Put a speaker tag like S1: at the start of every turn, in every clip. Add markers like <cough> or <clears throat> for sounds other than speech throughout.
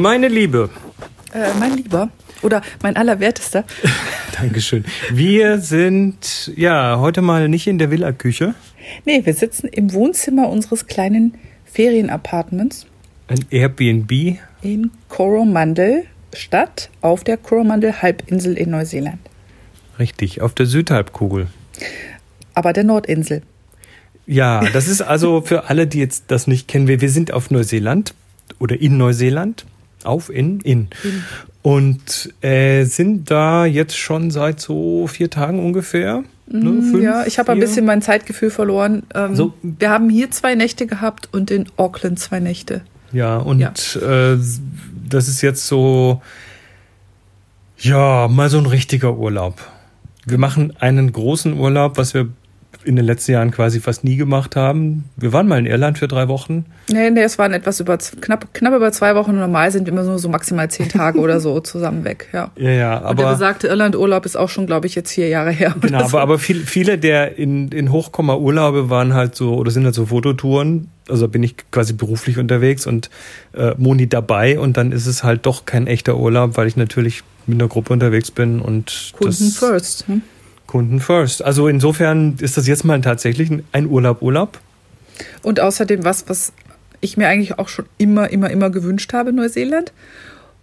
S1: Meine Liebe.
S2: Äh, mein Lieber. Oder mein Allerwertester. <laughs>
S1: Dankeschön. Wir sind ja heute mal nicht in der Villa-Küche.
S2: Nee, wir sitzen im Wohnzimmer unseres kleinen Ferienapartments.
S1: Ein Airbnb.
S2: In Coromandel Stadt auf der Coromandel Halbinsel in Neuseeland.
S1: Richtig, auf der Südhalbkugel.
S2: Aber der Nordinsel.
S1: Ja, das ist also für alle, die jetzt das nicht kennen, wir, wir sind auf Neuseeland oder in Neuseeland. Auf, in, in. in. Und äh, sind da jetzt schon seit so vier Tagen ungefähr.
S2: Ne, mm, fünf, ja, ich habe ein bisschen mein Zeitgefühl verloren. Ähm, so. Wir haben hier zwei Nächte gehabt und in Auckland zwei Nächte.
S1: Ja, und ja. Äh, das ist jetzt so, ja, mal so ein richtiger Urlaub. Wir machen einen großen Urlaub, was wir in den letzten Jahren quasi fast nie gemacht haben. Wir waren mal in Irland für drei Wochen.
S2: Nee, nee, es waren etwas über knapp, knapp über zwei Wochen. Normal sind wir immer so, so maximal zehn Tage oder so zusammen weg. Ja, <laughs>
S1: ja, ja aber.
S2: Und der besagte Irland-Urlaub ist auch schon, glaube ich, jetzt vier Jahre her.
S1: Genau, <laughs>
S2: so.
S1: aber, aber viel, viele der in, in Hochkomma-Urlaube waren halt so, oder sind halt so Fototouren. Also bin ich quasi beruflich unterwegs und äh, Moni dabei und dann ist es halt doch kein echter Urlaub, weil ich natürlich mit einer Gruppe unterwegs bin und
S2: Kunden first. Hm?
S1: Kunden first. Also insofern ist das jetzt mal tatsächlich ein Urlaub, Urlaub.
S2: Und außerdem was, was ich mir eigentlich auch schon immer, immer, immer gewünscht habe, Neuseeland.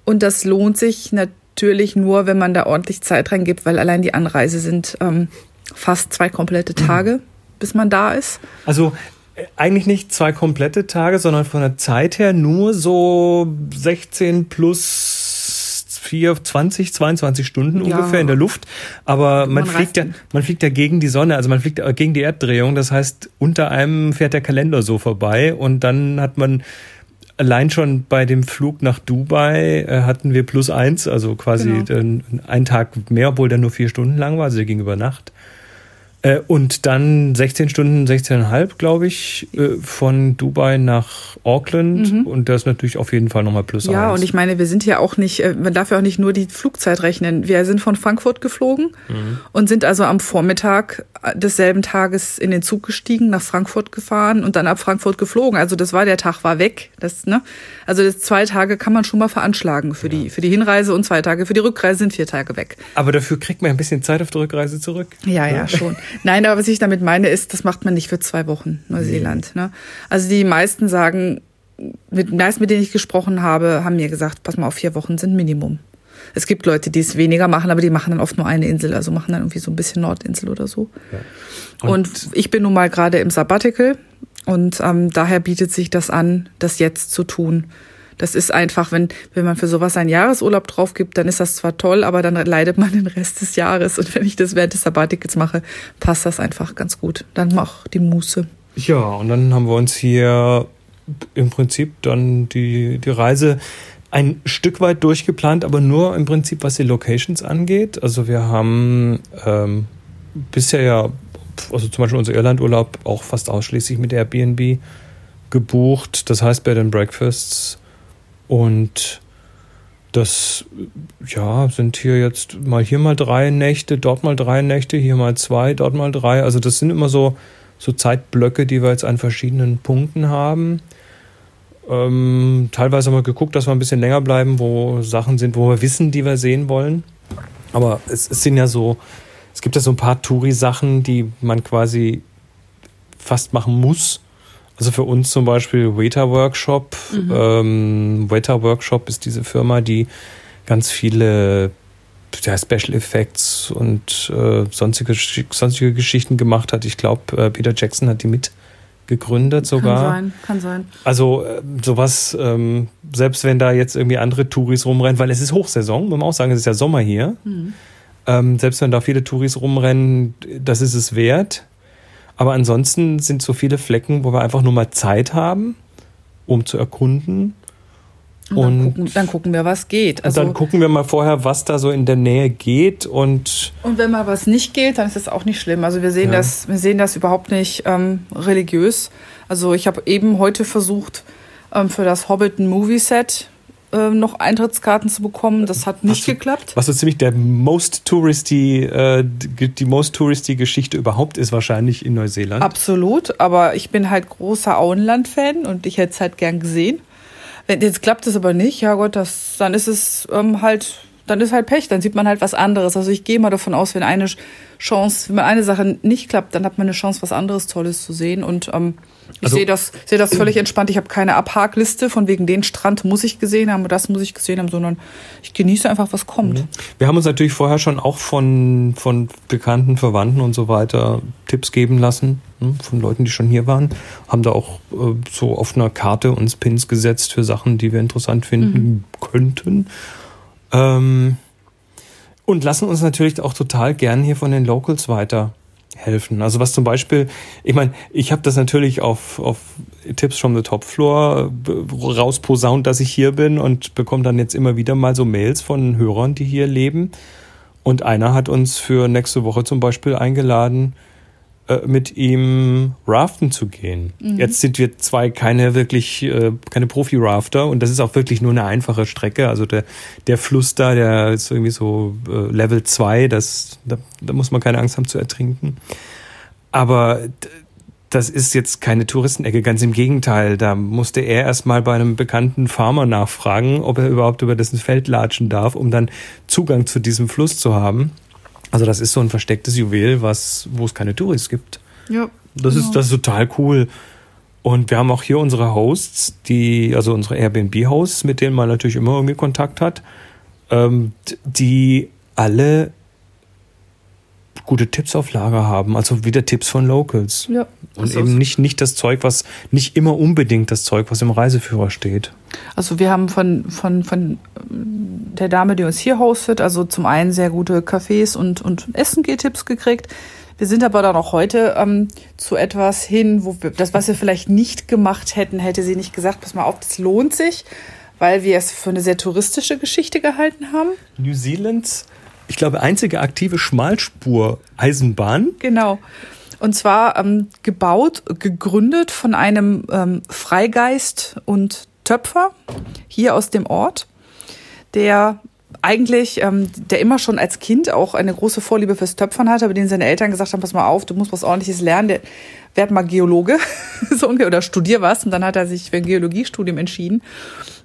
S2: Und das lohnt sich natürlich nur, wenn man da ordentlich Zeit reingibt, weil allein die Anreise sind ähm, fast zwei komplette Tage, mhm. bis man da ist.
S1: Also äh, eigentlich nicht zwei komplette Tage, sondern von der Zeit her nur so 16 plus vier, 20, 22 Stunden ja. ungefähr in der Luft. Aber man, man fliegt ja, man fliegt ja gegen die Sonne, also man fliegt gegen die Erddrehung. Das heißt, unter einem fährt der Kalender so vorbei und dann hat man allein schon bei dem Flug nach Dubai äh, hatten wir plus eins, also quasi genau. einen Tag mehr, obwohl der nur vier Stunden lang war, also der ging über Nacht. Äh, und dann 16 Stunden, 16,5, glaube ich, äh, von Dubai nach Auckland. Mhm. Und das ist natürlich auf jeden Fall nochmal plus
S2: Ja, eins. und ich meine, wir sind ja auch nicht, äh, man darf ja auch nicht nur die Flugzeit rechnen. Wir sind von Frankfurt geflogen mhm. und sind also am Vormittag desselben Tages in den Zug gestiegen, nach Frankfurt gefahren und dann ab Frankfurt geflogen. Also das war der Tag war weg. Das, ne? Also das zwei Tage kann man schon mal veranschlagen für ja. die, für die Hinreise und zwei Tage für die Rückreise sind vier Tage weg.
S1: Aber dafür kriegt man ein bisschen Zeit auf der Rückreise zurück.
S2: Ja, ja, schon. <laughs> Nein, aber was ich damit meine, ist, das macht man nicht für zwei Wochen, Neuseeland. Nee. Ne? Also die meisten sagen, mit meisten, mit denen ich gesprochen habe, haben mir gesagt, pass mal auf, vier Wochen sind Minimum. Es gibt Leute, die es weniger machen, aber die machen dann oft nur eine Insel, also machen dann irgendwie so ein bisschen Nordinsel oder so. Ja. Und, und, ich bin nun mal gerade im Sabbatical und ähm, daher bietet sich das an, das jetzt zu tun. Das ist einfach, wenn, wenn man für sowas einen Jahresurlaub drauf gibt, dann ist das zwar toll, aber dann leidet man den Rest des Jahres. Und wenn ich das während des Sabbaticals mache, passt das einfach ganz gut. Dann mach die Muße.
S1: Ja, und dann haben wir uns hier im Prinzip dann die, die Reise ein Stück weit durchgeplant, aber nur im Prinzip, was die Locations angeht. Also wir haben ähm, bisher ja, also zum Beispiel unser Irlandurlaub auch fast ausschließlich mit Airbnb gebucht. Das heißt Bed and Breakfasts und das, ja, sind hier jetzt mal hier mal drei Nächte, dort mal drei Nächte, hier mal zwei, dort mal drei. Also das sind immer so, so Zeitblöcke, die wir jetzt an verschiedenen Punkten haben. Ähm, teilweise haben wir geguckt, dass wir ein bisschen länger bleiben, wo Sachen sind, wo wir wissen, die wir sehen wollen. Aber es, es sind ja so, es gibt ja so ein paar Touri-Sachen, die man quasi fast machen muss also für uns zum Beispiel Waiter Workshop. Mhm. Ähm, Waiter Workshop ist diese Firma, die ganz viele ja, Special Effects und äh, sonstige, sonstige Geschichten gemacht hat. Ich glaube, äh, Peter Jackson hat die mit gegründet sogar.
S2: Kann sein, kann sein.
S1: Also äh, sowas, ähm, selbst wenn da jetzt irgendwie andere Touris rumrennen, weil es ist Hochsaison, muss man auch sagen, es ist ja Sommer hier. Mhm. Ähm, selbst wenn da viele Touris rumrennen, das ist es wert. Aber ansonsten sind so viele Flecken, wo wir einfach nur mal Zeit haben, um zu erkunden.
S2: Und, und dann, gucken, dann, gucken, wir, was geht.
S1: Also, dann gucken wir mal vorher, was da so in der Nähe geht und.
S2: Und wenn mal was nicht geht, dann ist das auch nicht schlimm. Also wir sehen ja. das, wir sehen das überhaupt nicht ähm, religiös. Also ich habe eben heute versucht, ähm, für das Hobbit ein Movie Set ähm, noch Eintrittskarten zu bekommen. Das hat nicht
S1: du,
S2: geklappt.
S1: Was so ziemlich der most touristy, äh, die most touristy Geschichte überhaupt ist wahrscheinlich in Neuseeland.
S2: Absolut, aber ich bin halt großer Auenland-Fan und ich hätte es halt gern gesehen. Wenn, jetzt klappt es aber nicht, ja Gott, das, dann ist es ähm, halt, dann ist halt Pech, dann sieht man halt was anderes. Also ich gehe mal davon aus, wenn eine Chance, wenn eine Sache nicht klappt, dann hat man eine Chance, was anderes Tolles zu sehen. Und ähm, ich also, sehe das, sehe das völlig entspannt. Ich habe keine Abhakliste von wegen den Strand muss ich gesehen haben, das muss ich gesehen haben, sondern ich genieße einfach, was kommt. Mhm.
S1: Wir haben uns natürlich vorher schon auch von, von bekannten Verwandten und so weiter Tipps geben lassen, ne, von Leuten, die schon hier waren. Haben da auch äh, so auf einer Karte uns Pins gesetzt für Sachen, die wir interessant finden mhm. könnten. Ähm, und lassen uns natürlich auch total gern hier von den Locals weiter helfen. Also was zum Beispiel, ich meine, ich habe das natürlich auf, auf Tipps from the Top Floor äh, rausposaunt, dass ich hier bin und bekomme dann jetzt immer wieder mal so Mails von Hörern, die hier leben. Und einer hat uns für nächste Woche zum Beispiel eingeladen, mit ihm raften zu gehen. Mhm. Jetzt sind wir zwei keine wirklich, äh, keine Profi-Rafter und das ist auch wirklich nur eine einfache Strecke. Also der, der Fluss da, der ist irgendwie so äh, Level 2, das, da, da muss man keine Angst haben zu ertrinken. Aber das ist jetzt keine Touristenecke, ganz im Gegenteil. Da musste er erstmal bei einem bekannten Farmer nachfragen, ob er überhaupt über dessen Feld latschen darf, um dann Zugang zu diesem Fluss zu haben. Also das ist so ein verstecktes Juwel, was, wo es keine Touris gibt.
S2: Ja.
S1: Das genau. ist, das ist total cool. Und wir haben auch hier unsere Hosts, die, also unsere Airbnb-Hosts, mit denen man natürlich immer irgendwie Kontakt hat, ähm, die alle gute Tipps auf Lager haben, also wieder Tipps von Locals.
S2: Ja.
S1: Und eben nicht, nicht das Zeug, was, nicht immer unbedingt das Zeug, was im Reiseführer steht.
S2: Also wir haben von, von, von der Dame, die uns hier hostet, also zum einen sehr gute Cafés und, und Essen-Tipps gekriegt. Wir sind aber dann auch heute ähm, zu etwas hin, wo wir, das, was wir vielleicht nicht gemacht hätten, hätte sie nicht gesagt, pass mal auf, das lohnt sich, weil wir es für eine sehr touristische Geschichte gehalten haben.
S1: New Zealands ich glaube, einzige aktive Schmalspur-Eisenbahn.
S2: Genau. Und zwar ähm, gebaut, gegründet von einem ähm, Freigeist und Töpfer hier aus dem Ort, der eigentlich, ähm, der immer schon als Kind auch eine große Vorliebe fürs Töpfern hatte, aber den seine Eltern gesagt haben, pass mal auf, du musst was ordentliches lernen, der werd mal Geologe <laughs> so oder studier was. Und dann hat er sich für ein Geologiestudium entschieden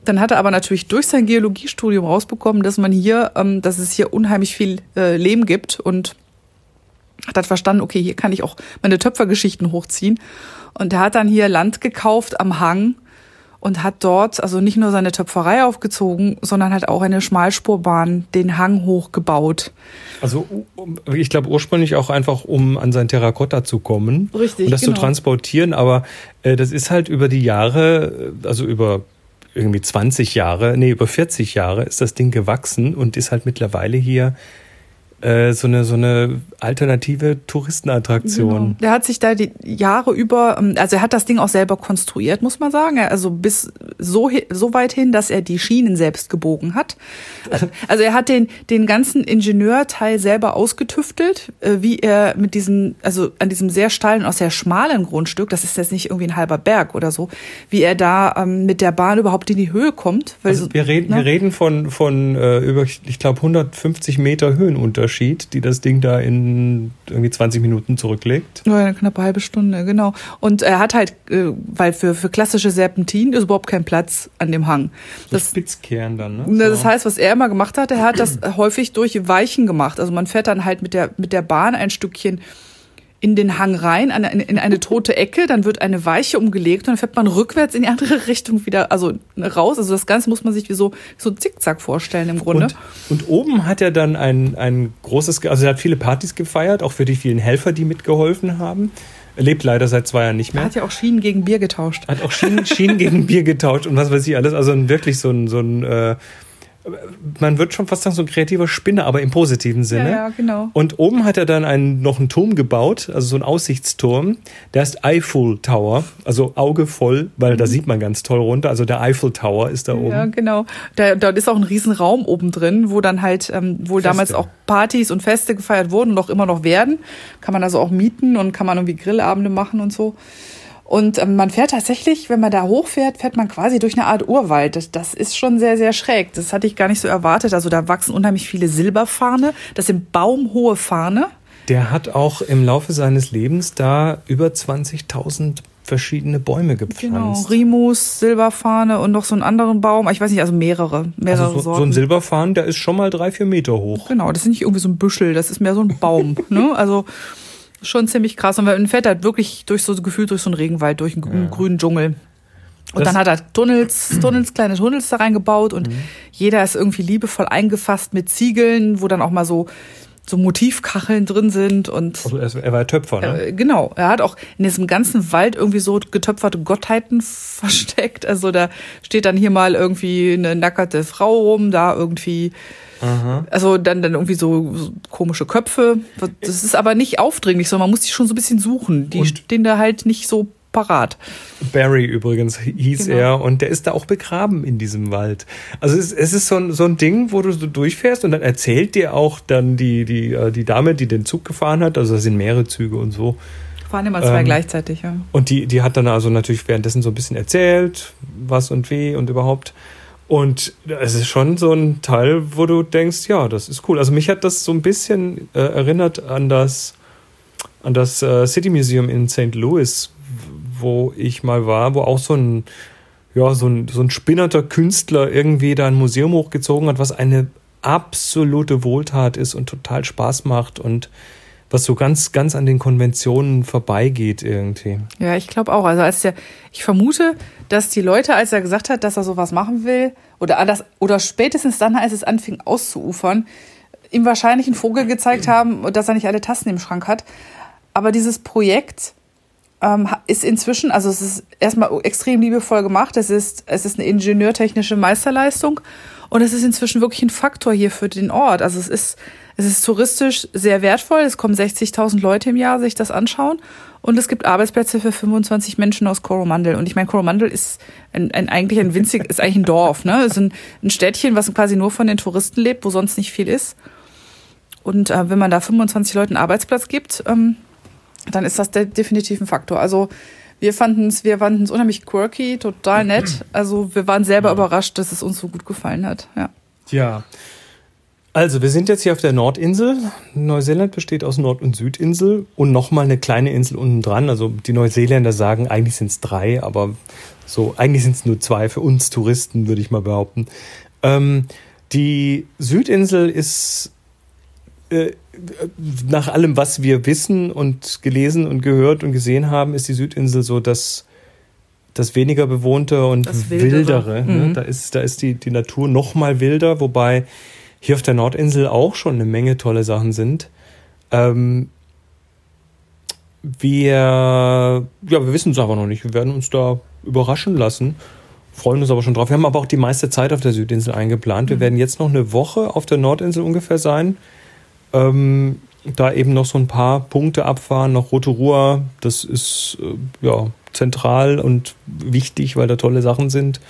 S2: dann hat er aber natürlich durch sein Geologiestudium rausbekommen, dass man hier, ähm, dass es hier unheimlich viel äh, Lehm gibt und hat dann verstanden, okay, hier kann ich auch meine Töpfergeschichten hochziehen. Und er hat dann hier Land gekauft am Hang und hat dort also nicht nur seine Töpferei aufgezogen, sondern hat auch eine Schmalspurbahn den Hang hochgebaut.
S1: Also ich glaube ursprünglich auch einfach, um an sein Terrakotta zu kommen
S2: Richtig,
S1: und das genau. zu transportieren. Aber äh, das ist halt über die Jahre, also über irgendwie 20 Jahre, nee, über 40 Jahre ist das Ding gewachsen und ist halt mittlerweile hier äh, so eine so eine alternative Touristenattraktion. Genau.
S2: Der hat sich da die Jahre über, ähm, also er hat das Ding auch selber konstruiert, muss man sagen. Also bis so so weit hin, dass er die Schienen selbst gebogen hat. Also er hat den den ganzen Ingenieurteil selber ausgetüftelt, äh, wie er mit diesen, also an diesem sehr steilen, auch sehr schmalen Grundstück, das ist jetzt nicht irgendwie ein halber Berg oder so, wie er da ähm, mit der Bahn überhaupt in die Höhe kommt.
S1: Also wir reden, ne? wir reden von von äh, über, ich glaube 150 Meter Höhenunterschied, die das Ding da in irgendwie 20 Minuten zurücklegt.
S2: Ja, eine knappe halbe Stunde, genau. Und er hat halt, äh, weil für für klassische Serpentinen ist überhaupt kein Platz an dem Hang.
S1: Das Spitzkehren dann,
S2: ne? Das heißt, was er immer gemacht hat, er hat das häufig durch Weichen gemacht. Also man fährt dann halt mit der, mit der Bahn ein Stückchen in den Hang rein, in eine, in eine tote Ecke, dann wird eine Weiche umgelegt und dann fährt man rückwärts in die andere <laughs> Richtung wieder, also raus. Also das Ganze muss man sich wie so, so Zickzack vorstellen im Grunde.
S1: Und, und oben hat er dann ein, ein großes, also er hat viele Partys gefeiert, auch für die vielen Helfer, die mitgeholfen haben. Er lebt leider seit zwei Jahren nicht mehr.
S2: Er hat ja auch Schienen gegen Bier getauscht.
S1: Hat auch Schienen, Schienen gegen Bier getauscht und was weiß ich alles. Also wirklich so ein, so ein äh, man wird schon fast sagen, so ein kreativer Spinner, aber im positiven Sinne.
S2: Ja, ja, genau.
S1: Und oben hat er dann einen, noch einen Turm gebaut, also so einen Aussichtsturm. Der ist Eiffel Tower, also Auge voll, weil mhm. da sieht man ganz toll runter. Also der Eiffel Tower ist da oben.
S2: Ja, genau. Da, dort ist auch ein Riesenraum oben drin, wo dann halt ähm, wohl Feste. damals auch Partys und Feste gefeiert wurden und auch immer noch werden. Kann man also auch mieten und kann man irgendwie Grillabende machen und so. Und ähm, man fährt tatsächlich, wenn man da hochfährt, fährt man quasi durch eine Art Urwald. Das, das ist schon sehr, sehr schräg. Das hatte ich gar nicht so erwartet. Also da wachsen unheimlich viele Silberfarne. Das sind baumhohe Farne.
S1: Der hat auch im Laufe seines Lebens da über 20.000 verschiedene Bäume gepflanzt. Genau,
S2: Rimus, Silberfahne und noch so einen anderen Baum. Ich weiß nicht, also mehrere, mehrere
S1: also so,
S2: Sorten.
S1: So ein Silberfahnen, der ist schon mal drei, vier Meter hoch.
S2: Genau, das ist nicht irgendwie so ein Büschel, das ist mehr so ein Baum. <laughs> ne? Also schon ziemlich krass. Und man fährt halt wirklich durch so gefühlt durch so einen Regenwald, durch einen ja. grünen Dschungel. Und das dann hat er Tunnels, <clears throat> Tunnels, kleine Tunnels da reingebaut und mhm. jeder ist irgendwie liebevoll eingefasst mit Ziegeln, wo dann auch mal so so Motivkacheln drin sind und
S1: also er war Töpfer, ne?
S2: Äh, genau, er hat auch in diesem ganzen Wald irgendwie so getöpferte Gottheiten <laughs> versteckt. Also da steht dann hier mal irgendwie eine nackerte Frau rum, da irgendwie Aha. Also dann, dann irgendwie so, so, komische Köpfe. Das ist aber nicht aufdringlich, sondern man muss die schon so ein bisschen suchen. Die und stehen da halt nicht so parat.
S1: Barry übrigens hieß genau. er und der ist da auch begraben in diesem Wald. Also es, es ist so ein, so ein Ding, wo du so durchfährst und dann erzählt dir auch dann die, die, äh, die Dame, die den Zug gefahren hat, also da sind mehrere Züge und so.
S2: Fahren immer zwei ähm, gleichzeitig, ja.
S1: Und die, die hat dann also natürlich währenddessen so ein bisschen erzählt, was und wie und überhaupt. Und es ist schon so ein Teil, wo du denkst, ja, das ist cool. Also mich hat das so ein bisschen äh, erinnert an das, an das äh, City Museum in St. Louis, wo ich mal war, wo auch so ein, ja, so ein, so ein spinnerter Künstler irgendwie da ein Museum hochgezogen hat, was eine absolute Wohltat ist und total Spaß macht und was so ganz, ganz an den Konventionen vorbeigeht irgendwie.
S2: Ja, ich glaube auch. Also als der, ich vermute, dass die Leute, als er gesagt hat, dass er sowas machen will, oder anders, oder spätestens dann, als es anfing auszuufern, ihm wahrscheinlich einen Vogel gezeigt haben, dass er nicht alle Tassen im Schrank hat. Aber dieses Projekt ähm, ist inzwischen, also es ist erstmal extrem liebevoll gemacht. Es ist, es ist eine ingenieurtechnische Meisterleistung und es ist inzwischen wirklich ein Faktor hier für den Ort. Also es ist, es ist touristisch sehr wertvoll. Es kommen 60.000 Leute im Jahr sich das anschauen und es gibt Arbeitsplätze für 25 Menschen aus Coromandel. Und ich meine, Coromandel ist ein, ein, eigentlich ein winzig, ist eigentlich ein Dorf, ne? Ist ein, ein Städtchen, was quasi nur von den Touristen lebt, wo sonst nicht viel ist. Und äh, wenn man da 25 Leuten Arbeitsplatz gibt, ähm, dann ist das definitiv ein Faktor. Also wir fanden es, wir fanden es unheimlich quirky, total nett. Also wir waren selber ja. überrascht, dass es uns so gut gefallen hat. Ja.
S1: Ja. Also, wir sind jetzt hier auf der Nordinsel. Neuseeland besteht aus Nord- und Südinsel und nochmal eine kleine Insel unten dran. Also, die Neuseeländer sagen, eigentlich sind es drei, aber so, eigentlich sind es nur zwei für uns Touristen, würde ich mal behaupten. Ähm, die Südinsel ist nach allem, was wir wissen und gelesen und gehört und gesehen haben, ist die Südinsel so das, das weniger bewohnte und das wildere. wildere ne? mhm. Da ist, da ist die, die Natur noch mal wilder, wobei hier auf der Nordinsel auch schon eine Menge tolle Sachen sind. Ähm, wir, ja, wir wissen es aber noch nicht. Wir werden uns da überraschen lassen. Freuen uns aber schon drauf. Wir haben aber auch die meiste Zeit auf der Südinsel eingeplant. Wir mhm. werden jetzt noch eine Woche auf der Nordinsel ungefähr sein ähm, da eben noch so ein paar Punkte abfahren, noch Rotorua, das ist äh, ja zentral und wichtig, weil da tolle Sachen sind.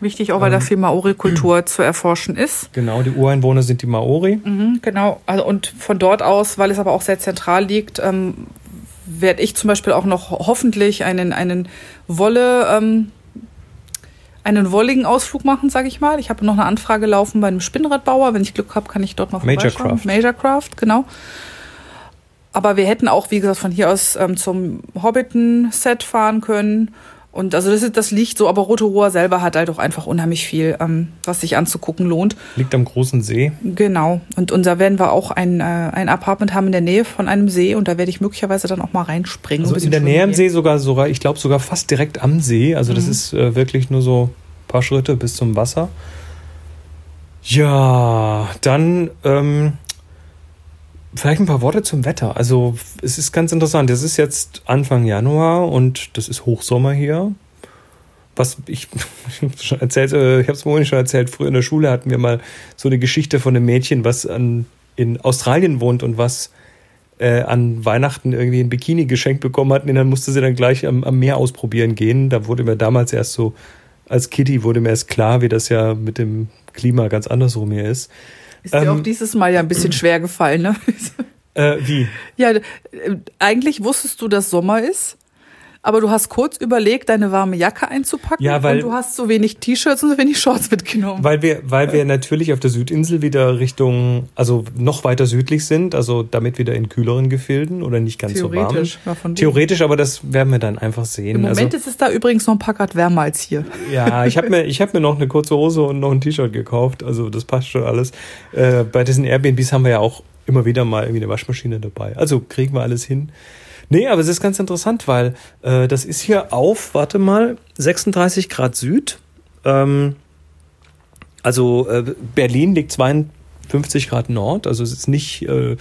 S2: Wichtig auch, weil ähm, da viel Maori-Kultur zu erforschen ist.
S1: Genau, die Ureinwohner sind die Maori.
S2: Mhm, genau, also und von dort aus, weil es aber auch sehr zentral liegt, ähm, werde ich zum Beispiel auch noch hoffentlich einen, einen Wolle, ähm, einen wolligen Ausflug machen, sage ich mal. Ich habe noch eine Anfrage laufen bei einem Spinnradbauer. Wenn ich Glück habe, kann ich dort noch
S1: Majorcraft.
S2: Majorcraft, genau. Aber wir hätten auch, wie gesagt, von hier aus ähm, zum Hobbiton-Set fahren können. Und also das, ist, das liegt so, aber Rotorua selber hat halt auch einfach unheimlich viel, ähm, was sich anzugucken lohnt.
S1: Liegt am großen See.
S2: Genau. Und, und da werden wir auch ein, äh, ein Apartment haben in der Nähe von einem See und da werde ich möglicherweise dann auch mal reinspringen.
S1: Also in der Nähe am See sogar, sogar, ich glaube sogar fast direkt am See. Also mhm. das ist äh, wirklich nur so ein paar Schritte bis zum Wasser. Ja, dann ähm, Vielleicht ein paar Worte zum Wetter. Also es ist ganz interessant. Es ist jetzt Anfang Januar und das ist Hochsommer hier. Was ich <laughs> schon erzählt, äh, ich habe es vorhin schon erzählt, früher in der Schule hatten wir mal so eine Geschichte von einem Mädchen, was an, in Australien wohnt und was äh, an Weihnachten irgendwie ein Bikini geschenkt bekommen hat und dann musste sie dann gleich am, am Meer ausprobieren gehen. Da wurde mir damals erst so, als Kitty wurde mir erst klar, wie das ja mit dem Klima ganz andersrum hier ist.
S2: Ist dir auch ähm, dieses Mal ja ein bisschen <clears throat> schwer gefallen, ne?
S1: Äh, wie?
S2: Ja, äh, eigentlich wusstest du, dass Sommer ist, aber du hast kurz überlegt, deine warme Jacke einzupacken
S1: Ja, weil-
S2: und du hast so wenig T-Shirts und so wenig Shorts mitgenommen.
S1: Weil wir, weil wir natürlich auf der Südinsel wieder Richtung, also noch weiter südlich sind, also damit wieder in kühleren Gefilden oder nicht ganz so warm.
S2: Theoretisch.
S1: Aber das werden wir dann einfach sehen.
S2: Im Moment
S1: also,
S2: ist es da übrigens noch ein paar Grad wärmer als hier.
S1: ja, ich habe mir, ich mir noch eine kurze Hose und noch ein T-Shirt gekauft, also das passt schon alles. Äh, bei diesen Airbnbs haben wir ja auch immer wieder mal irgendwie eine Waschmaschine dabei. Also kriegen wir alles hin. Nee, aber es ist ganz interessant, weil äh, das ist hier auf, warte mal, 36 Grad Süd. Ähm, also äh, Berlin liegt 52 Grad Nord, also es ist nicht äh,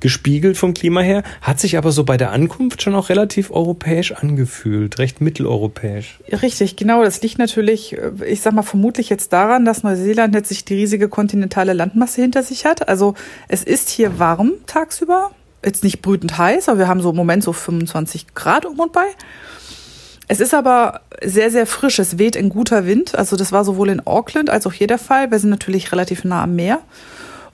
S1: gespiegelt vom Klima her, hat sich aber so bei der Ankunft schon auch relativ europäisch angefühlt, recht mitteleuropäisch.
S2: Richtig, genau. Das liegt natürlich, äh, ich sag mal, vermutlich jetzt daran, dass Neuseeland jetzt sich die riesige kontinentale Landmasse hinter sich hat. Also es ist hier warm tagsüber. Jetzt nicht brütend heiß, aber wir haben so im Moment so 25 Grad um und bei. Es ist aber sehr, sehr frisch. Es weht ein guter Wind. Also das war sowohl in Auckland als auch hier der Fall. Wir sind natürlich relativ nah am Meer.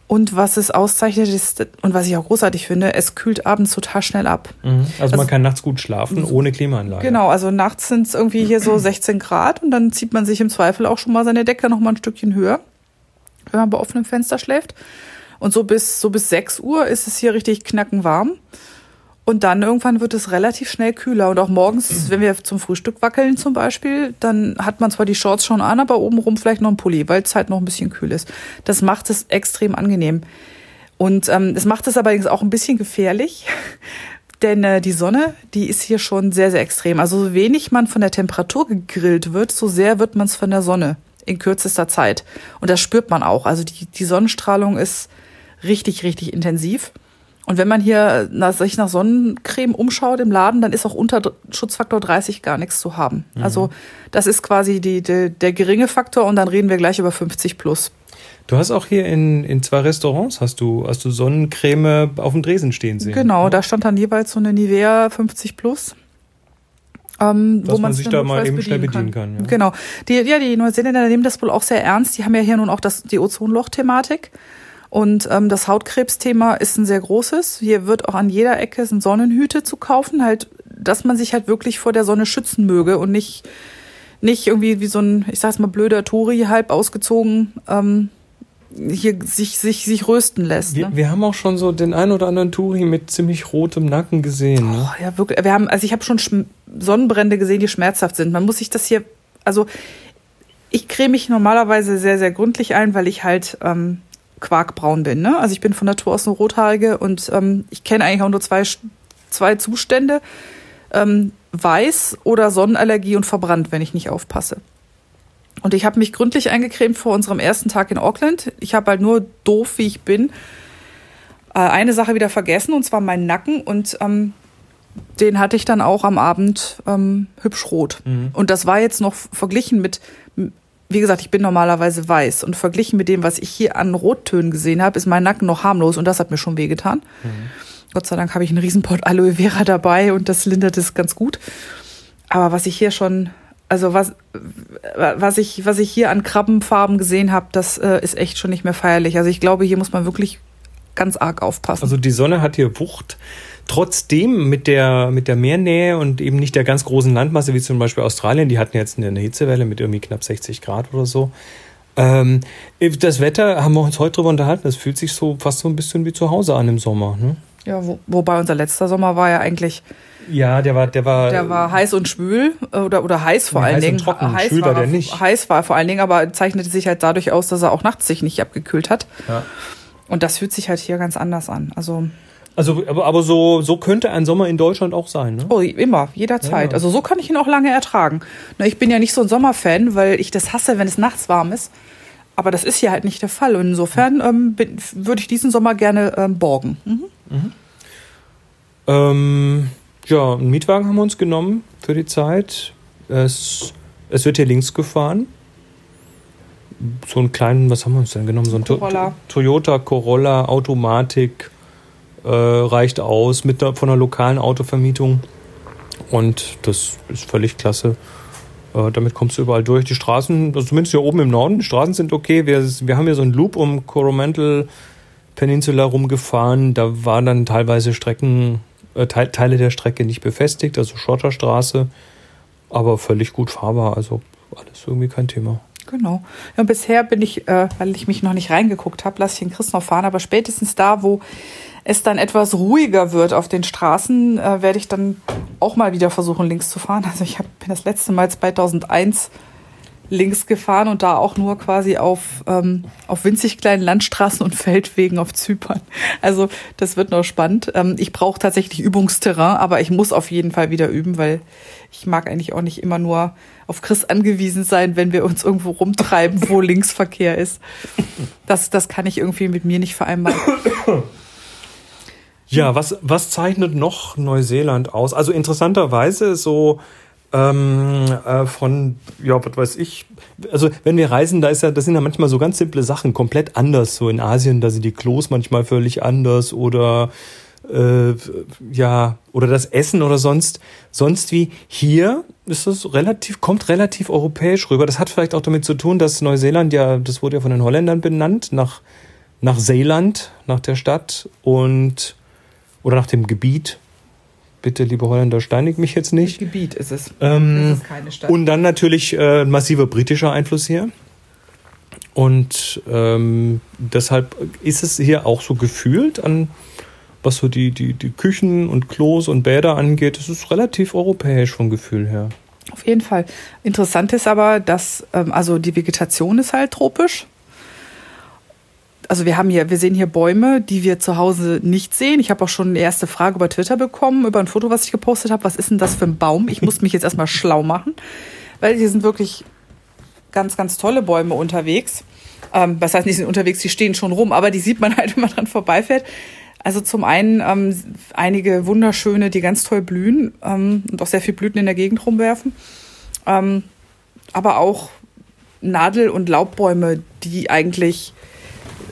S2: Und was es auszeichnet ist, und was ich auch großartig finde, es kühlt abends total schnell ab.
S1: Also,
S2: Also-
S1: man kann nachts gut schlafen, ohne Klimaanlage.
S2: Genau, also nachts sind es irgendwie hier so 16 Grad und dann zieht man sich im Zweifel auch schon mal seine Decke noch mal ein Stückchen höher, wenn man bei offenem Fenster schläft. Und so bis, so bis 6 Uhr ist es hier richtig knackenwarm. Und dann irgendwann wird es relativ schnell kühler. Und auch morgens, <clears throat> wenn wir zum Frühstück wackeln zum Beispiel, dann hat man zwar die Shorts schon an, aber obenrum vielleicht noch ein Pulli, weil es halt noch ein bisschen kühl ist. Das macht es extrem angenehm. Und ähm, es macht es allerdings auch ein bisschen gefährlich, <laughs> denn äh, die Sonne, die ist hier schon sehr, sehr extrem. Also so wenig man von der Temperatur gegrillt wird, so sehr wird man es von der Sonne in kürzester Zeit. Und das spürt man auch. Also die, die Sonnenstrahlung ist richtig, richtig intensiv. Und wenn man hier nach, sich nach Sonnencreme umschaut im Laden, dann ist auch unter Schutzfaktor 30 gar nichts zu haben. Also das ist quasi die, die, der geringe Faktor und dann reden wir gleich über 50 plus.
S1: Du hast auch hier in, in zwei Restaurants hast du, hast du Sonnencreme auf dem Dresen stehen sehen.
S2: Genau, da stand dann jeweils so eine Nivea 50 plus. Ähm,
S1: Dass man
S2: man's
S1: sich da mal eben schnell bedienen kann, ja.
S2: Genau. Die, ja, die Neuseeländer nehmen das wohl auch sehr ernst. Die haben ja hier nun auch das, die Ozonloch-Thematik. Und ähm, das Hautkrebsthema ist ein sehr großes. Hier wird auch an jeder Ecke sind Sonnenhüte zu kaufen, halt, dass man sich halt wirklich vor der Sonne schützen möge und nicht, nicht irgendwie wie so ein, ich sag's mal, blöder Tori halb ausgezogen ähm, hier sich, sich, sich rösten lässt.
S1: Wir,
S2: ne?
S1: wir haben auch schon so den ein oder anderen Touri mit ziemlich rotem Nacken gesehen. Ne?
S2: Oh, ja, wirklich. Wir haben, also ich habe schon Schm- Sonnenbrände gesehen, die schmerzhaft sind. Man muss sich das hier, also ich creme mich normalerweise sehr, sehr gründlich ein, weil ich halt ähm, quarkbraun bin. Ne? Also ich bin von Natur aus eine Rothaarige und ähm, ich kenne eigentlich auch nur zwei, zwei Zustände. Ähm, weiß oder Sonnenallergie und verbrannt, wenn ich nicht aufpasse. Und ich habe mich gründlich eingecremt vor unserem ersten Tag in Auckland. Ich habe halt nur doof, wie ich bin, äh, eine Sache wieder vergessen, und zwar meinen Nacken. Und ähm, den hatte ich dann auch am Abend ähm, hübsch rot. Und das war jetzt noch verglichen mit, wie gesagt, ich bin normalerweise weiß. Und verglichen mit dem, was ich hier an Rottönen gesehen habe, ist mein Nacken noch harmlos. Und das hat mir schon wehgetan. Gott sei Dank habe ich einen Riesenpott Aloe Vera dabei und das lindert es ganz gut. Aber was ich hier schon, also was, was ich, was ich hier an Krabbenfarben gesehen habe, das äh, ist echt schon nicht mehr feierlich. Also ich glaube, hier muss man wirklich ganz arg aufpassen.
S1: Also die Sonne hat hier Wucht. Trotzdem mit der, mit der Meernähe und eben nicht der ganz großen Landmasse wie zum Beispiel Australien, die hatten jetzt eine Hitzewelle mit irgendwie knapp 60 Grad oder so. Ähm, das Wetter haben wir uns heute drüber unterhalten, das fühlt sich so fast so ein bisschen wie zu Hause an im Sommer. Ne?
S2: ja, wo, wobei unser letzter Sommer war ja eigentlich,
S1: Ja, der war, der war,
S2: der war heiß und schwül äh, oder, oder heiß vor
S1: Nee,
S2: allen
S1: heiß und
S2: Dingen.
S1: trocken.
S2: Heiß
S1: Schwül war der
S2: er-
S1: nicht.
S2: Heiß war vor allen Dingen, aber zeichnete sich halt dadurch aus, dass er auch nachts sich nicht abgekühlt hat.
S1: Ja.
S2: Und das fühlt sich halt hier ganz anders an. Also
S1: Also, aber, aber so, so könnte ein Sommer in Deutschland auch sein, ne?
S2: Oh, immer, jederzeit.
S1: Ja.
S2: Also so kann ich ihn auch lange ertragen. Na, ich bin ja nicht so ein Sommerfan, weil ich das hasse, wenn es nachts warm ist. Aber das ist hier halt nicht der Fall. Und insofern ähm, bin- würde ich diesen Sommer gerne ähm, borgen. Mhm.
S1: Ähm, ja, einen Mietwagen haben wir uns genommen für die Zeit. Es, es wird hier links gefahren. So einen kleinen, was haben wir uns denn genommen? So ein To-
S2: Corolla.
S1: Toyota Corolla Automatik äh, reicht aus mit der, von einer lokalen Autovermietung. Und das ist völlig klasse. Äh, damit kommst du überall durch. Die Straßen, also zumindest hier oben im Norden, die Straßen sind okay. Wir, wir haben hier so einen Loop um Coromandel Peninsula rumgefahren. Da waren dann teilweise Strecken äh, Teile der Strecke nicht befestigt, also Schotterstraße, aber völlig gut fahrbar, also alles irgendwie kein Thema.
S2: Genau. Ja, bisher bin ich, äh, weil ich mich noch nicht reingeguckt habe, lasse ich den Chris noch fahren, aber spätestens da, wo es dann etwas ruhiger wird auf den Straßen, äh, werde ich dann auch mal wieder versuchen, links zu fahren. Also ich hab, bin das letzte Mal 2001 links gefahren und da auch nur quasi auf, ähm, auf winzig kleinen Landstraßen und Feldwegen auf Zypern. Also das wird noch spannend. Ähm, ich brauche tatsächlich Übungsterrain, aber ich muss auf jeden Fall wieder üben, weil ich mag eigentlich auch nicht immer nur auf Chris angewiesen sein, wenn wir uns irgendwo rumtreiben, wo <laughs> Linksverkehr ist. Das, das kann ich irgendwie mit mir nicht vereinbaren. <coughs>
S1: Ja, was, was zeichnet noch Neuseeland aus? Also interessanterweise so ähm, äh, von, ja, was weiß ich. Also wenn wir reisen, da ist ja, das sind ja manchmal so ganz simple Sachen, komplett anders. So in Asien, da sind die Klos manchmal völlig anders oder äh, ja, oder das Essen oder sonst, sonst wie. Hier ist das relativ, kommt relativ europäisch rüber. Das hat vielleicht auch damit zu tun, dass Neuseeland ja, das wurde ja von den Holländern benannt, nach, nach Seeland, nach der Stadt und oder nach dem Gebiet. Bitte, liebe Holländer, steinigt mich jetzt nicht.
S2: Gebiet ist es.
S1: Ähm, es ist keine Stadt. Und dann natürlich äh, massiver britischer Einfluss hier. Und ähm, deshalb ist es hier auch so gefühlt an was so die, die, die Küchen und Klos und Bäder angeht, es ist relativ europäisch vom Gefühl her.
S2: Auf jeden Fall. Interessant ist aber, dass ähm, also die Vegetation ist halt tropisch. Also wir haben hier, wir sehen hier Bäume, die wir zu Hause nicht sehen. Ich habe auch schon eine erste Frage über Twitter bekommen, über ein Foto, was ich gepostet habe. Was ist denn das für ein Baum? Ich muss mich jetzt erstmal <laughs> schlau machen, weil hier sind wirklich ganz, ganz tolle Bäume unterwegs. Ähm, was heißt, die sind unterwegs, die stehen schon rum, aber die sieht man <laughs> halt, wenn man dran vorbeifährt. Also zum einen ähm, einige wunderschöne, die ganz toll blühen ähm, und auch sehr viel Blüten in der Gegend rumwerfen. Ähm, aber auch Nadel- und Laubbäume, die eigentlich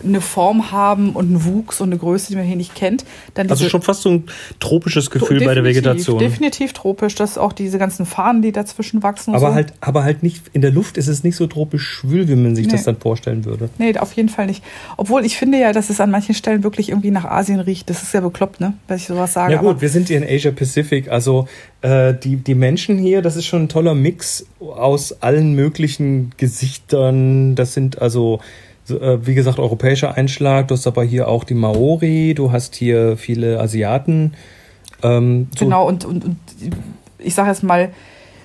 S2: eine Form haben und einen Wuchs und eine Größe, die man hier nicht kennt.
S1: Dann also schon fast so ein tropisches Gefühl bei der Vegetation.
S2: Definitiv tropisch, dass auch diese ganzen Fahnen, die dazwischen wachsen.
S1: Aber so. halt, aber halt nicht, in der Luft ist es nicht so tropisch schwül, wie man sich nee. das dann vorstellen würde.
S2: Nee, auf jeden Fall nicht. Obwohl ich finde ja, dass es an manchen Stellen wirklich irgendwie nach Asien riecht. Das ist ja bekloppt, ne? Wenn ich sowas sage.
S1: Ja gut, aber wir sind hier in Asia Pacific, also äh, die, die Menschen hier, das ist schon ein toller Mix aus allen möglichen Gesichtern. Das sind also wie gesagt, europäischer Einschlag. Du hast aber hier auch die Maori, du hast hier viele Asiaten.
S2: Ähm, so genau, und, und, und ich sage jetzt mal,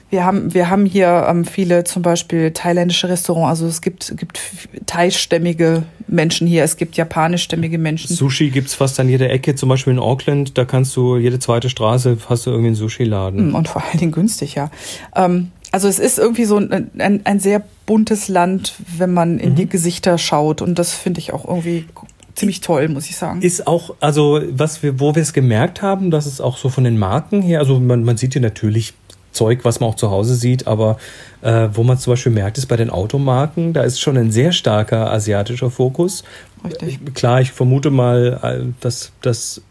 S2: wir haben, wir haben hier ähm, viele zum Beispiel thailändische Restaurants. Also es gibt, gibt thai-stämmige Menschen hier, es gibt japanischstämmige Menschen.
S1: Sushi gibt's fast an jeder Ecke, zum Beispiel in Auckland, da kannst du jede zweite Straße hast du irgendwie einen Sushi-Laden.
S2: Mm, und vor allen Dingen günstig, ja. Ähm, also es ist irgendwie so ein, ein, ein sehr buntes Land, wenn man in mhm. die Gesichter schaut. Und das finde ich auch irgendwie ziemlich toll, muss ich sagen.
S1: Ist auch, also was wir, wo wir es gemerkt haben, dass es auch so von den Marken her, also man, man sieht hier natürlich Zeug, was man auch zu Hause sieht, aber äh, wo man zum Beispiel merkt, ist bei den Automarken, da ist schon ein sehr starker asiatischer Fokus. Richtig. Klar, ich vermute mal, äh, dass, dass,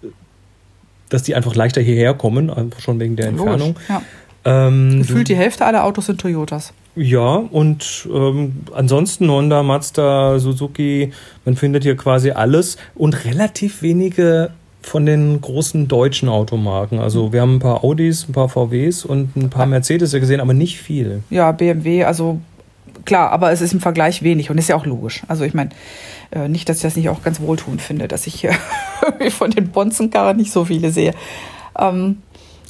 S1: dass die einfach leichter hierher kommen, einfach schon wegen der Entfernung. Logisch, ja.
S2: Ähm, Gefühlt die Hälfte aller Autos sind Toyotas.
S1: Ja, und ähm, ansonsten Honda, Mazda, Suzuki, man findet hier quasi alles und relativ wenige von den großen deutschen Automarken. Also wir haben ein paar Audis, ein paar VWs und ein paar Mercedes gesehen, aber nicht viel.
S2: Ja, BMW, also klar, aber es ist im Vergleich wenig und ist ja auch logisch. Also ich meine, äh, nicht, dass ich das nicht auch ganz wohltuend finde, dass ich hier <laughs> von den Bonzenkarren nicht so viele sehe. Ähm,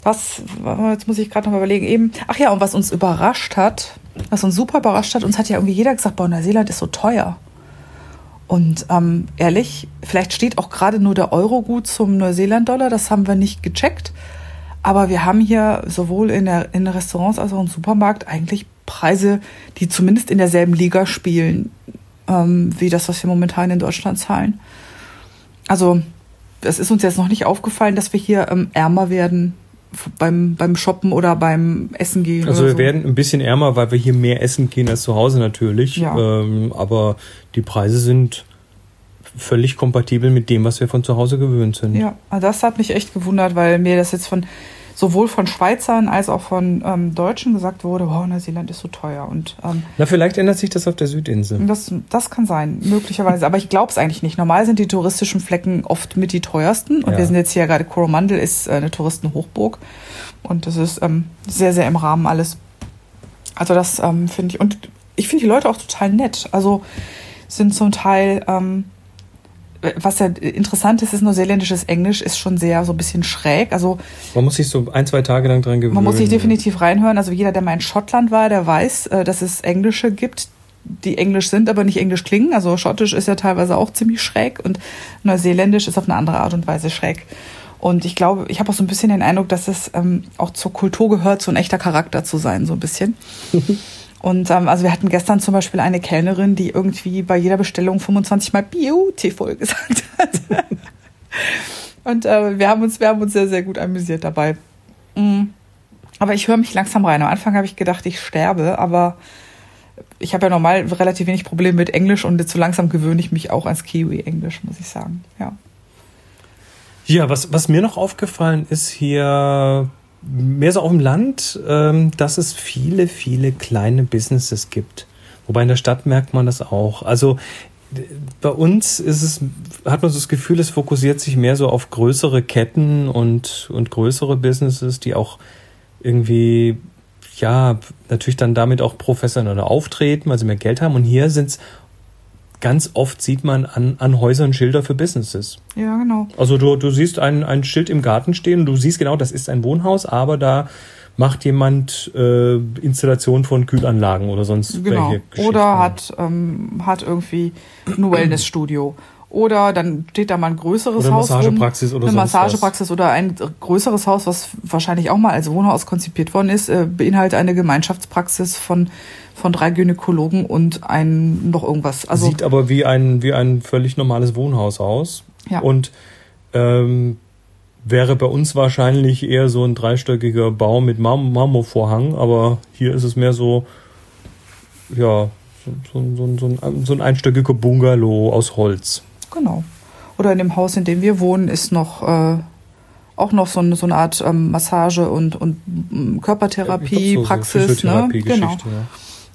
S2: was, jetzt muss ich gerade noch mal überlegen, eben, ach ja, und was uns überrascht hat, was uns super überrascht hat, uns hat ja irgendwie jeder gesagt, boah, Neuseeland ist so teuer. Und ähm, ehrlich, vielleicht steht auch gerade nur der Euro gut zum Neuseeland-Dollar, das haben wir nicht gecheckt. Aber wir haben hier sowohl in, der, in Restaurants als auch im Supermarkt eigentlich Preise, die zumindest in derselben Liga spielen, ähm, wie das, was wir momentan in Deutschland zahlen. Also, es ist uns jetzt noch nicht aufgefallen, dass wir hier ähm, ärmer werden beim, beim Shoppen oder beim Essen gehen.
S1: Also wir so. werden ein bisschen ärmer, weil wir hier mehr essen gehen als zu Hause natürlich. Ja. Ähm, aber die Preise sind völlig kompatibel mit dem, was wir von zu Hause gewöhnt sind.
S2: Ja, das hat mich echt gewundert, weil mir das jetzt von sowohl von Schweizern als auch von ähm, Deutschen gesagt wurde, oh, Neuseeland ist so teuer. Und, ähm,
S1: Na, vielleicht ändert sich das auf der Südinsel.
S2: Das, das kann sein, möglicherweise. Aber ich glaube es eigentlich nicht. Normal sind die touristischen Flecken oft mit die teuersten. Und
S1: Ja.
S2: wir sind jetzt hier gerade, Coromandel ist äh, eine Touristenhochburg. Und das ist ähm, sehr, sehr im Rahmen alles. Also das ähm, finde ich. Und ich finde die Leute auch total nett. Also sind zum Teil, ähm, was ja interessant ist, ist neuseeländisches Englisch ist schon sehr so ein bisschen schräg. Also
S1: Man muss sich so ein, zwei Tage lang dran gewöhnen.
S2: man muss sich definitiv reinhören. Also jeder, der mal in Schottland war, der weiß, äh, dass es Englische gibt, die Englisch sind, aber nicht Englisch klingen. Also Schottisch ist ja teilweise auch ziemlich schräg und Neuseeländisch ist auf eine andere Art und Weise schräg. Und ich glaube, ich habe auch so ein bisschen den Eindruck, dass es ähm, auch zur Kultur gehört, so ein echter Charakter zu sein, so ein bisschen. <laughs> Und ähm, also wir hatten gestern zum Beispiel eine Kellnerin, die irgendwie bei jeder Bestellung 25 Mal beautiful gesagt hat. <laughs> Und äh, wir haben uns, wir haben uns sehr, sehr gut amüsiert dabei. Mm. Aber ich höre mich langsam rein. Am Anfang habe ich gedacht, ich sterbe, aber ich habe ja normal relativ wenig Probleme mit Englisch und jetzt so langsam gewöhne ich mich auch ans Kiwi-Englisch, muss ich sagen. Ja.
S1: Ja, was, was mir noch aufgefallen ist hier mehr so auf dem Land, ähm, dass es viele, viele kleine Businesses gibt. Wobei in der Stadt merkt man das auch. Also bei uns ist es, hat man so das Gefühl, es fokussiert sich mehr so auf größere Ketten und, und größere Businesses, die auch irgendwie, ja, natürlich dann damit auch professioneller auftreten, weil sie mehr Geld haben. Und hier sind es ganz oft sieht man an, an Häusern Schilder für Businesses.
S2: Ja, genau.
S1: Also du, du siehst ein, ein Schild im Garten stehen und du siehst genau, das ist ein Wohnhaus, aber da macht jemand äh, Installation von Kühlanlagen oder sonst
S2: Genau.
S1: welche Geschichten.
S2: Oder hat, ähm, hat irgendwie ein Wellnessstudio. Oder dann steht da mal ein größeres
S1: Oder
S2: Haus. rum,
S1: Massagepraxis oder
S2: Eine Massagepraxis oder ein größeres Haus, was wahrscheinlich auch mal als Wohnhaus konzipiert worden ist, äh, beinhaltet eine Gemeinschaftspraxis von, von drei Gynäkologen und ein noch irgendwas. Also
S1: Sieht aber wie ein, wie ein völlig normales Wohnhaus aus.
S2: Ja.
S1: Und ähm, wäre bei uns wahrscheinlich eher so ein dreistöckiger Bau mit Marm Marmorvorhang, aber hier ist es mehr so, ja, so, so, so, so, ein, so ein einstöckiger Bungalow aus Holz.
S2: Genau. Oder in dem Haus, in dem wir wohnen, ist noch äh, auch noch so eine, so eine Art ähm, Massage und, und ähm, Körpertherapie,
S1: So- so
S2: Praxis. Ne?
S1: Physiotherapie-Geschichte,
S2: Genau.
S1: ja.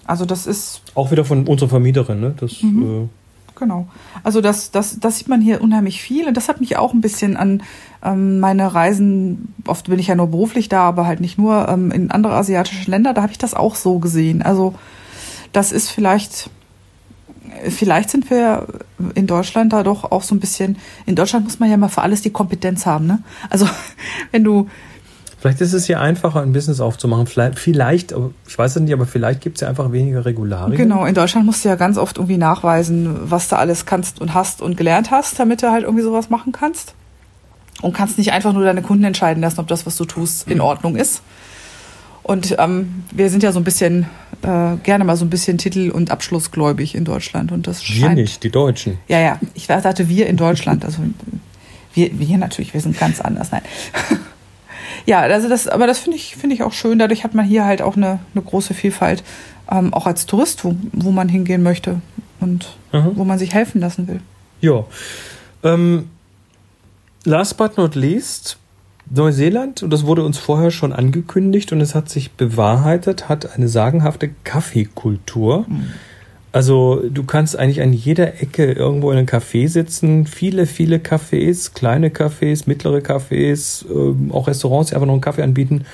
S2: Also das ist
S1: Auch wieder von unserer Vermieterin, ne? Das,
S2: Mhm. Genau. Also das, das, das sieht man hier unheimlich viel. Und das hat mich auch ein bisschen an ähm, meine Reisen, oft bin ich ja nur beruflich da, aber halt nicht nur ähm, in andere asiatische Länder, da habe ich das auch so gesehen. Also das ist vielleicht, vielleicht sind wir in Deutschland da doch auch so ein bisschen, in Deutschland muss man ja mal für alles die Kompetenz haben. Ne? Also <laughs> wenn du,
S1: vielleicht ist es hier einfacher, ein Business aufzumachen. Vielleicht, vielleicht ich weiß es nicht, aber vielleicht gibt es ja einfach weniger Regularien.
S2: Genau, in Deutschland musst du ja ganz oft irgendwie nachweisen, was du alles kannst und hast und gelernt hast, damit du halt irgendwie sowas machen kannst. Und kannst nicht einfach nur deine Kunden entscheiden lassen, ob das, was du tust, in Ordnung ist. Und ähm, wir sind ja so ein bisschen, äh, gerne mal so ein bisschen Titel- und Abschlussgläubig in Deutschland. Und das
S1: Wir
S2: scheint.
S1: nicht, die Deutschen.
S2: Ja, ja. Ich sagte wir in Deutschland. Also wir, wir natürlich, wir sind ganz anders. Nein. <laughs> ja, also das, aber das finde ich, finde ich auch schön. Dadurch hat man hier halt auch eine, eine große Vielfalt, ähm, auch als Tourist, wo, wo man hingehen möchte und
S1: Aha.
S2: wo man sich helfen lassen will.
S1: Ja. Ähm, last but not least, Neuseeland, und das wurde uns vorher schon angekündigt und es hat sich bewahrheitet, hat eine sagenhafte Kaffeekultur. Also du kannst eigentlich an jeder Ecke irgendwo in einem Café sitzen. Viele, viele Cafés, kleine Cafés, mittlere Cafés, ähm, auch Restaurants, die einfach noch einen Kaffee anbieten.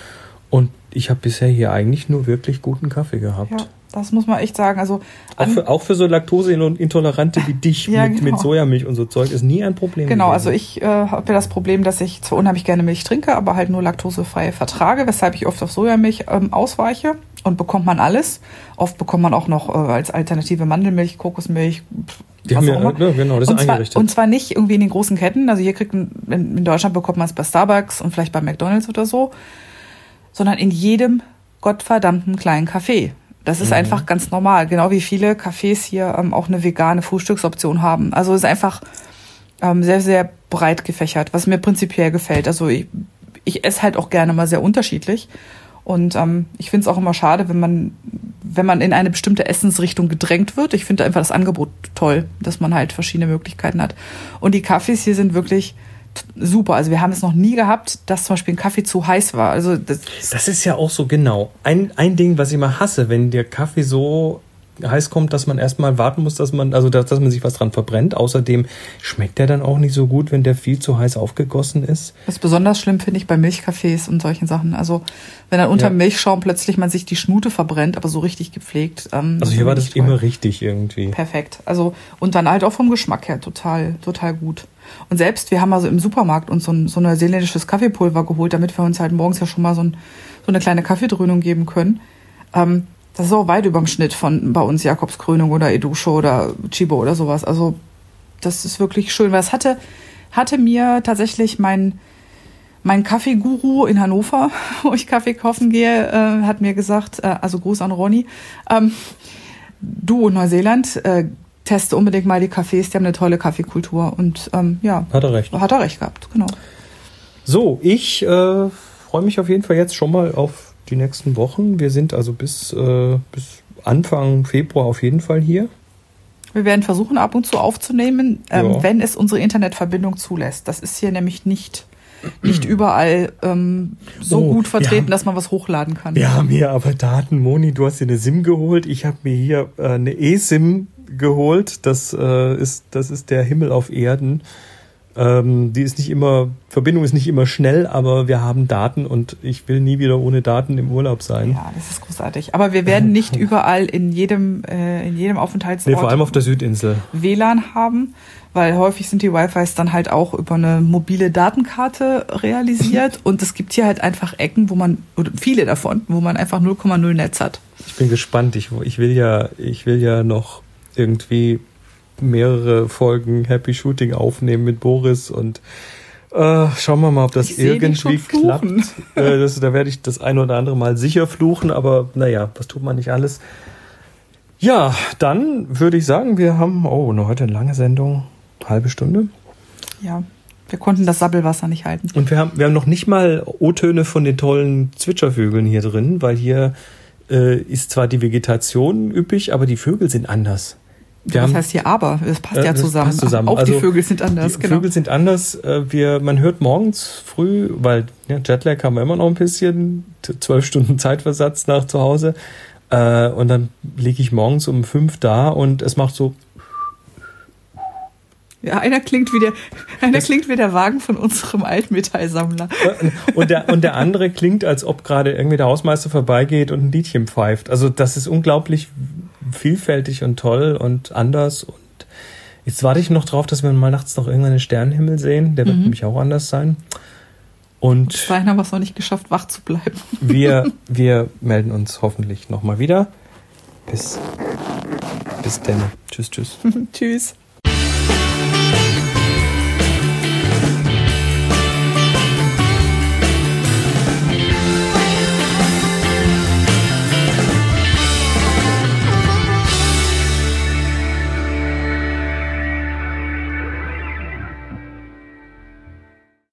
S1: Und ich habe bisher hier eigentlich nur wirklich guten Kaffee gehabt.
S2: Ja, das muss man echt sagen. Also
S1: Auch
S2: an-
S1: für, auch für so Laktoseintolerante wie dich
S2: Ja,
S1: mit,
S2: genau.
S1: mit Sojamilch und so Zeug ist nie ein Problem.
S2: Genau,
S1: gewesen.
S2: also ich äh, habe ja das Problem, dass ich zwar unheimlich gerne Milch trinke, aber halt nur laktosefrei vertrage, weshalb ich oft auf Sojamilch ähm, ausweiche und bekommt man alles. Oft bekommt man auch noch äh, als Alternative Mandelmilch, Kokosmilch,
S1: Die haben ja, ne, genau, das ist
S2: und zwar,
S1: eingerichtet.
S2: und zwar nicht irgendwie in den großen Ketten. Also hier kriegt man, in, in Deutschland bekommt man es bei Starbucks und vielleicht bei McDonalds oder so, sondern in jedem gottverdammten kleinen Café. Das ist
S1: Mhm.
S2: einfach ganz normal, genau wie viele Cafés hier ähm, auch eine vegane Frühstücksoption haben. Also es ist einfach ähm, sehr, sehr breit gefächert, was mir prinzipiell gefällt. Also ich, ich esse halt auch gerne mal sehr unterschiedlich. Und ähm, ich finde es auch immer schade, wenn man, wenn man in eine bestimmte Essensrichtung gedrängt wird. Ich finde einfach das Angebot toll, dass man halt verschiedene Möglichkeiten hat. Und die Kaffees hier sind wirklich super. Also wir haben es noch nie gehabt, dass zum Beispiel ein Kaffee zu heiß war. Also das,
S1: Das ist ja auch so genau. Ein, ein Ding, was ich mal hasse, wenn der Kaffee so heiß kommt, dass man erstmal warten muss, dass man, also dass, dass man sich was dran verbrennt. Außerdem schmeckt der dann auch nicht so gut, wenn der viel zu heiß aufgegossen ist.
S2: das ist besonders schlimm, finde ich, bei Milchkaffees und solchen Sachen. Also wenn dann unter
S1: Ja.
S2: Milchschaum plötzlich man sich die Schnute verbrennt, aber so richtig gepflegt. Ähm,
S1: Also hier war das
S2: toll.
S1: immer richtig irgendwie.
S2: Perfekt. Also, und dann halt auch vom Geschmack her total, total gut. Und selbst, wir haben also im Supermarkt uns so ein, so ein neuseeländisches Kaffeepulver geholt, damit wir uns halt morgens ja schon mal so, ein, so eine kleine Kaffeedröhnung geben können. Ähm, das ist auch weit überm Schnitt von bei uns Jakobskrönung oder Edusho oder Chibo oder sowas. Also, das ist wirklich schön, weil es hatte, hatte mir tatsächlich mein, mein Kaffeeguru in Hannover, <laughs> wo ich Kaffee kaufen gehe, äh, hat mir gesagt, äh, also Gruß an Ronny, ähm, du in Neuseeland, äh, teste unbedingt mal die Cafés, die haben eine tolle Kaffeekultur. Und ähm, ja,
S1: Hat er recht.
S2: hat er recht gehabt, genau.
S1: So, ich äh, freue mich auf jeden Fall jetzt schon mal auf die nächsten Wochen. Wir sind also bis, äh, bis Anfang Februar auf jeden Fall hier.
S2: Wir werden versuchen, ab und zu aufzunehmen, ähm,
S1: Ja.
S2: wenn es unsere Internetverbindung zulässt. Das ist hier nämlich nicht, <clears throat> nicht überall ähm, so
S1: Oh,
S2: gut vertreten,
S1: haben-
S2: dass man was hochladen kann.
S1: Wir haben hier aber Daten. Moni, du hast dir eine SIM geholt. Ich habe mir hier äh, eine eSIM geholt. Das, äh, ist, das ist der Himmel auf Erden. Ähm, die ist nicht immer, Verbindung ist nicht immer schnell, aber wir haben Daten und ich will nie wieder ohne Daten im Urlaub sein.
S2: Ja, das ist großartig. Aber wir werden <laughs> nicht überall in jedem, äh, in jedem Aufenthaltsort
S1: Nee, vor allem auf der Südinsel.
S2: WLAN haben, weil häufig sind die Wi-Fis dann halt auch über eine mobile Datenkarte realisiert <laughs> und es gibt hier halt einfach Ecken, wo man, oder viele davon, wo man einfach 0,0 Netz hat.
S1: Ich bin gespannt. Ich, ich will ja, ich will ja noch irgendwie mehrere Folgen Happy Shooting aufnehmen mit Boris und äh, schauen wir mal, ob das
S2: Ich
S1: irgendwie klappt. Äh, das, da werde ich das ein oder andere Mal sicher fluchen, aber naja, was tut man nicht alles. Ja, dann würde ich sagen, wir haben, oh, noch heute eine lange Sendung, halbe Stunde.
S2: Ja, wir konnten das Sabbelwasser nicht halten.
S1: Und wir haben, wir haben noch nicht mal O-Töne von den tollen Zwitschervögeln hier drin, weil hier äh, ist zwar die Vegetation üppig, aber die Vögel sind anders. Wir
S2: das
S1: haben-
S2: heißt hier aber, es passt
S1: Äh,
S2: ja
S1: das
S2: zusammen.
S1: passt zusammen.
S2: Auch
S1: Also,
S2: die Vögel sind anders,
S1: die
S2: genau.
S1: Vögel sind anders. Äh, Wir, man hört morgens früh, weil ja, Jetlag haben wir immer noch ein bisschen, zwölf Stunden Zeitversatz nach zu Hause. Äh, und dann liege ich morgens um fünf da und es macht so,
S2: ja, einer klingt wie der, <laughs> einer klingt wie der Wagen von unserem Altmetallsammler. <laughs>
S1: und der, und der andere klingt, als ob gerade irgendwie der Hausmeister vorbeigeht und ein Liedchen pfeift. Also das ist unglaublich vielfältig und toll und anders. Und jetzt warte ich noch drauf, dass wir mal nachts noch irgendwann einen Sternenhimmel sehen. Der wird
S2: Mhm.
S1: nämlich auch anders sein. Und
S2: Zwei haben es noch nicht geschafft, wach zu bleiben. <laughs>
S1: wir, <laughs> wir melden uns hoffentlich nochmal wieder. Bis, bis denn. Tschüss, tschüss. <laughs>
S2: Tschüss.